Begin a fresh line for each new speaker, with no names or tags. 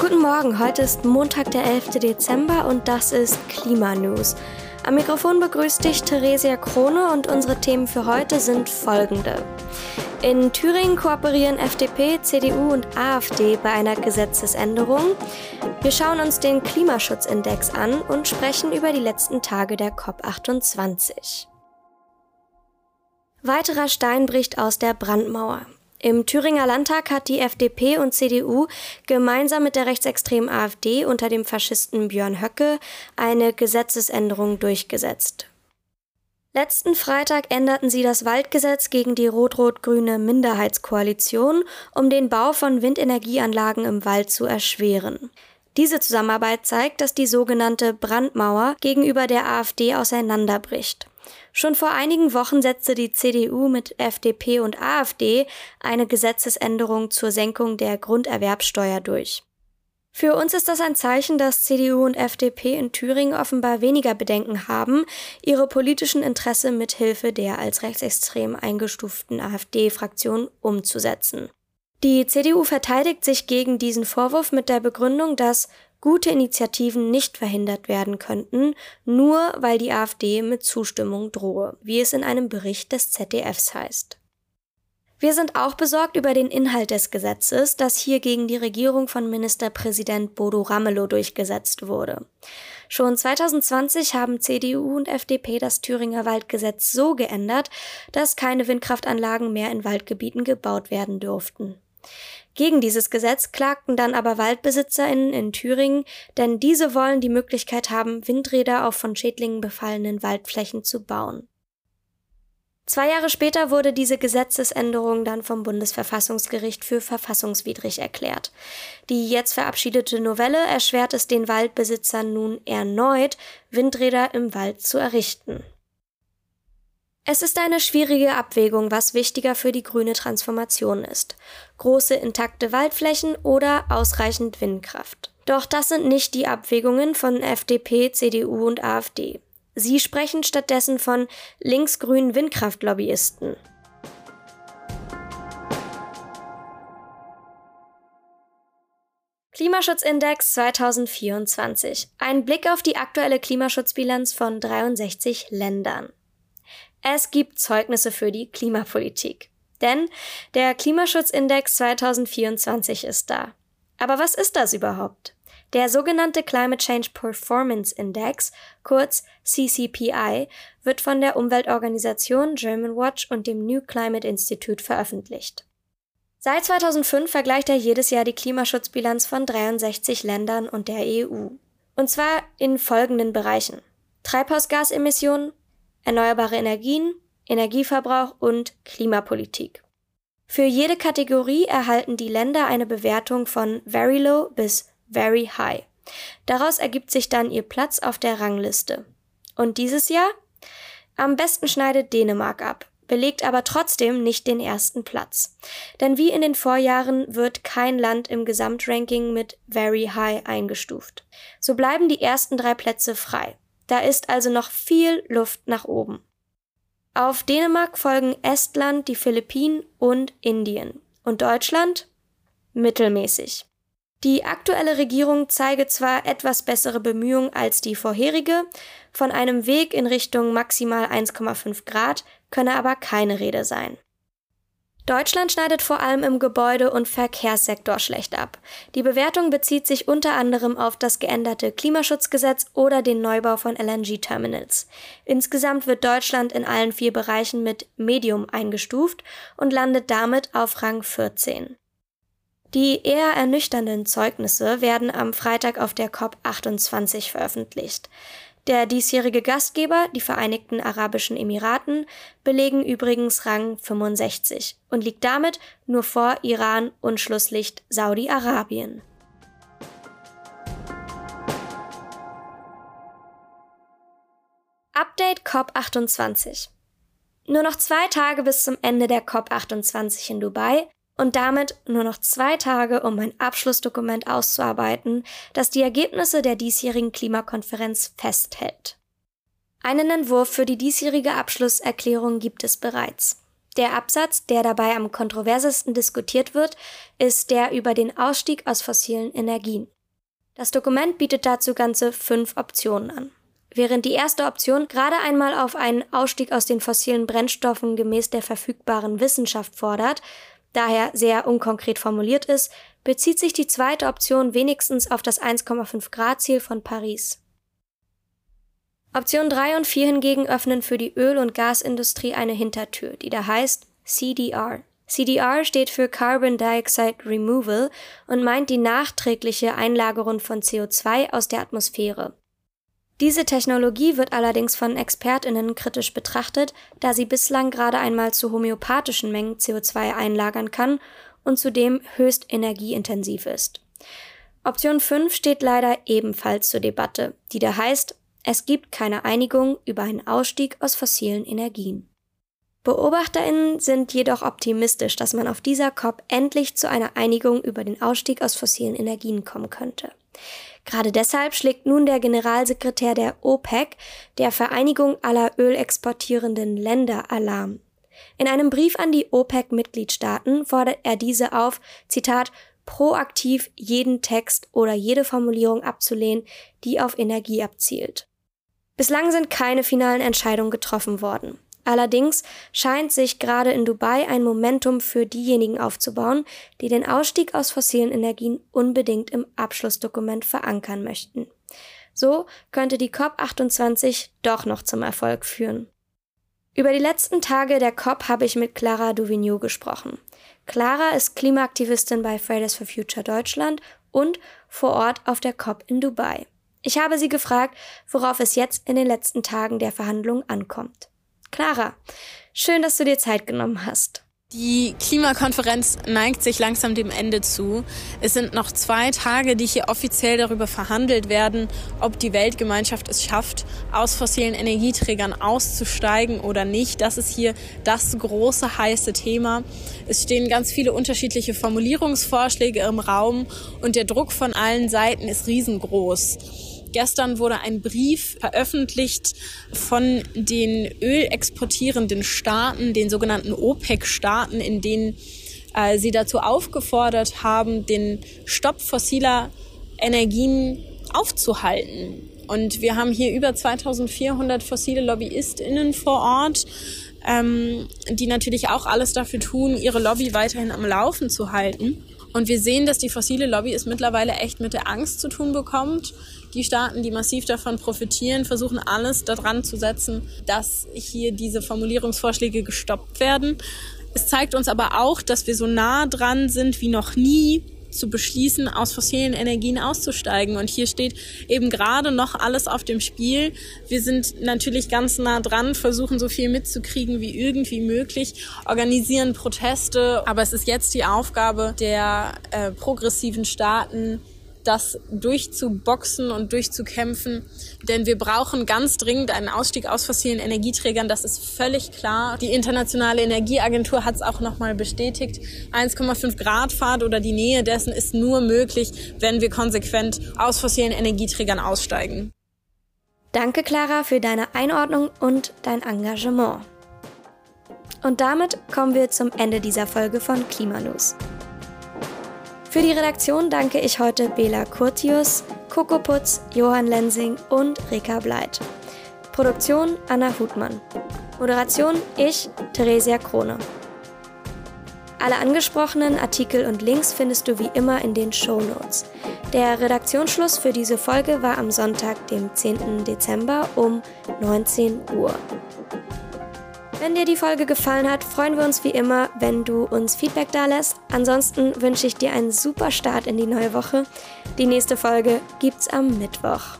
Guten Morgen, heute ist Montag, der 11. Dezember und das ist Klimanews. Am Mikrofon begrüßt dich Theresia Krone und unsere Themen für heute sind folgende. In Thüringen kooperieren FDP, CDU und AfD bei einer Gesetzesänderung. Wir schauen uns den Klimaschutzindex an und sprechen über die letzten Tage der COP28. Weiterer Stein bricht aus der Brandmauer. Im Thüringer Landtag hat die FDP und CDU gemeinsam mit der rechtsextremen AfD unter dem Faschisten Björn Höcke eine Gesetzesänderung durchgesetzt. Letzten Freitag änderten sie das Waldgesetz gegen die rot-rot-grüne Minderheitskoalition, um den Bau von Windenergieanlagen im Wald zu erschweren. Diese Zusammenarbeit zeigt, dass die sogenannte Brandmauer gegenüber der AfD auseinanderbricht. Schon vor einigen Wochen setzte die CDU mit FDP und AfD eine Gesetzesänderung zur Senkung der Grunderwerbsteuer durch. Für uns ist das ein Zeichen, dass CDU und FDP in Thüringen offenbar weniger Bedenken haben, ihre politischen Interesse mit Hilfe der als rechtsextrem eingestuften AfD-Fraktion umzusetzen. Die CDU verteidigt sich gegen diesen Vorwurf mit der Begründung, dass gute Initiativen nicht verhindert werden könnten, nur weil die AfD mit Zustimmung drohe, wie es in einem Bericht des ZDFs heißt. Wir sind auch besorgt über den Inhalt des Gesetzes, das hier gegen die Regierung von Ministerpräsident Bodo Ramelow durchgesetzt wurde. Schon 2020 haben CDU und FDP das Thüringer Waldgesetz so geändert, dass keine Windkraftanlagen mehr in Waldgebieten gebaut werden durften. Gegen dieses Gesetz klagten dann aber WaldbesitzerInnen in Thüringen, denn diese wollen die Möglichkeit haben, Windräder auf von Schädlingen befallenen Waldflächen zu bauen. Zwei Jahre später wurde diese Gesetzesänderung dann vom Bundesverfassungsgericht für verfassungswidrig erklärt. Die jetzt verabschiedete Novelle erschwert es den Waldbesitzern nun erneut, Windräder im Wald zu errichten. Es ist eine schwierige Abwägung, was wichtiger für die grüne Transformation ist. Große intakte Waldflächen oder ausreichend Windkraft. Doch das sind nicht die Abwägungen von FDP, CDU und AfD. Sie sprechen stattdessen von linksgrünen Windkraftlobbyisten. Klimaschutzindex 2024. Ein Blick auf die aktuelle Klimaschutzbilanz von 63 Ländern. Es gibt Zeugnisse für die Klimapolitik. Denn der Klimaschutzindex 2024 ist da. Aber was ist das überhaupt? Der sogenannte Climate Change Performance Index, kurz CCPI, wird von der Umweltorganisation German Watch und dem New Climate Institute veröffentlicht. Seit 2005 vergleicht er jedes Jahr die Klimaschutzbilanz von 63 Ländern und der EU. Und zwar in folgenden Bereichen. Treibhausgasemissionen, erneuerbare Energien, Energieverbrauch und Klimapolitik. Für jede Kategorie erhalten die Länder eine Bewertung von Very Low bis Very High. Daraus ergibt sich dann ihr Platz auf der Rangliste. Und dieses Jahr? Am besten schneidet Dänemark ab, belegt aber trotzdem nicht den ersten Platz. Denn wie in den Vorjahren wird kein Land im Gesamtranking mit Very High eingestuft. So bleiben die ersten drei Plätze frei. Da ist also noch viel Luft nach oben. Auf Dänemark folgen Estland, die Philippinen und Indien. Und Deutschland? Mittelmäßig. Die aktuelle Regierung zeige zwar etwas bessere Bemühungen als die vorherige, von einem Weg in Richtung maximal 1,5 Grad könne aber keine Rede sein. Deutschland schneidet vor allem im Gebäude- und Verkehrssektor schlecht ab. Die Bewertung bezieht sich unter anderem auf das geänderte Klimaschutzgesetz oder den Neubau von LNG-Terminals. Insgesamt wird Deutschland in allen vier Bereichen mit Medium eingestuft und landet damit auf Rang 14. Die eher ernüchternden Zeugnisse werden am Freitag auf der COP28 veröffentlicht. Der diesjährige Gastgeber, die Vereinigten Arabischen Emiraten, belegen übrigens Rang 65 und liegt damit nur vor Iran und Schlusslicht Saudi-Arabien. Update COP28 Nur noch zwei Tage bis zum Ende der COP28 in Dubai und damit nur noch zwei Tage, um ein Abschlussdokument auszuarbeiten, das die Ergebnisse der diesjährigen Klimakonferenz festhält. Einen Entwurf für die diesjährige Abschlusserklärung gibt es bereits. Der Absatz, der dabei am kontroversesten diskutiert wird, ist der über den Ausstieg aus fossilen Energien. Das Dokument bietet dazu ganze fünf Optionen an. Während die erste Option gerade einmal auf einen Ausstieg aus den fossilen Brennstoffen gemäß der verfügbaren Wissenschaft fordert, daher sehr unkonkret formuliert ist, bezieht sich die zweite Option wenigstens auf das 1,5 Grad Ziel von Paris. Option 3 und 4 hingegen öffnen für die Öl- und Gasindustrie eine Hintertür, die da heißt CDR. CDR steht für Carbon Dioxide Removal und meint die nachträgliche Einlagerung von CO2 aus der Atmosphäre. Diese Technologie wird allerdings von Expertinnen kritisch betrachtet, da sie bislang gerade einmal zu homöopathischen Mengen CO2 einlagern kann und zudem höchst energieintensiv ist. Option 5 steht leider ebenfalls zur Debatte, die da heißt, es gibt keine Einigung über einen Ausstieg aus fossilen Energien. Beobachterinnen sind jedoch optimistisch, dass man auf dieser COP endlich zu einer Einigung über den Ausstieg aus fossilen Energien kommen könnte. Gerade deshalb schlägt nun der Generalsekretär der OPEC, der Vereinigung aller ölexportierenden Länder, Alarm. In einem Brief an die OPEC-Mitgliedstaaten fordert er diese auf, Zitat, proaktiv jeden Text oder jede Formulierung abzulehnen, die auf Energie abzielt. Bislang sind keine finalen Entscheidungen getroffen worden. Allerdings scheint sich gerade in Dubai ein Momentum für diejenigen aufzubauen, die den Ausstieg aus fossilen Energien unbedingt im Abschlussdokument verankern möchten. So könnte die COP28 doch noch zum Erfolg führen. Über die letzten Tage der COP habe ich mit Clara Duvigneau gesprochen. Clara ist Klimaaktivistin bei Fridays for Future Deutschland und vor Ort auf der COP in Dubai. Ich habe sie gefragt, worauf es jetzt in den letzten Tagen der Verhandlungen ankommt. Clara, schön, dass du dir Zeit genommen hast.
Die Klimakonferenz neigt sich langsam dem Ende zu. Es sind noch zwei Tage, die hier offiziell darüber verhandelt werden, ob die Weltgemeinschaft es schafft, aus fossilen Energieträgern auszusteigen oder nicht. Das ist hier das große heiße Thema. Es stehen ganz viele unterschiedliche Formulierungsvorschläge im Raum und der Druck von allen Seiten ist riesengroß. Gestern wurde ein Brief veröffentlicht von den ölexportierenden Staaten, den sogenannten OPEC-Staaten, in denen äh, sie dazu aufgefordert haben, den Stopp fossiler Energien aufzuhalten. Und wir haben hier über 2400 fossile LobbyistInnen vor Ort, ähm, die natürlich auch alles dafür tun, ihre Lobby weiterhin am Laufen zu halten. Und wir sehen, dass die fossile Lobby es mittlerweile echt mit der Angst zu tun bekommt. Die Staaten, die massiv davon profitieren, versuchen alles daran zu setzen, dass hier diese Formulierungsvorschläge gestoppt werden. Es zeigt uns aber auch, dass wir so nah dran sind wie noch nie zu beschließen, aus fossilen Energien auszusteigen. Und hier steht eben gerade noch alles auf dem Spiel. Wir sind natürlich ganz nah dran, versuchen so viel mitzukriegen wie irgendwie möglich, organisieren Proteste. Aber es ist jetzt die Aufgabe der äh, progressiven Staaten, das durchzuboxen und durchzukämpfen. Denn wir brauchen ganz dringend einen Ausstieg aus fossilen Energieträgern. Das ist völlig klar. Die Internationale Energieagentur hat es auch nochmal bestätigt. 1,5 Grad Fahrt oder die Nähe dessen ist nur möglich, wenn wir konsequent aus fossilen Energieträgern aussteigen.
Danke, Clara, für deine Einordnung und dein Engagement. Und damit kommen wir zum Ende dieser Folge von Klimanews. Für die Redaktion danke ich heute Bela Curtius, Coco Putz, Johann Lensing und Rika Bleit. Produktion Anna Hutmann. Moderation ich, Theresia Krone. Alle angesprochenen Artikel und Links findest du wie immer in den Show Notes. Der Redaktionsschluss für diese Folge war am Sonntag, dem 10. Dezember um 19 Uhr. Wenn dir die Folge gefallen hat, freuen wir uns wie immer, wenn du uns Feedback da lässt. Ansonsten wünsche ich dir einen super Start in die neue Woche. Die nächste Folge gibt's am Mittwoch.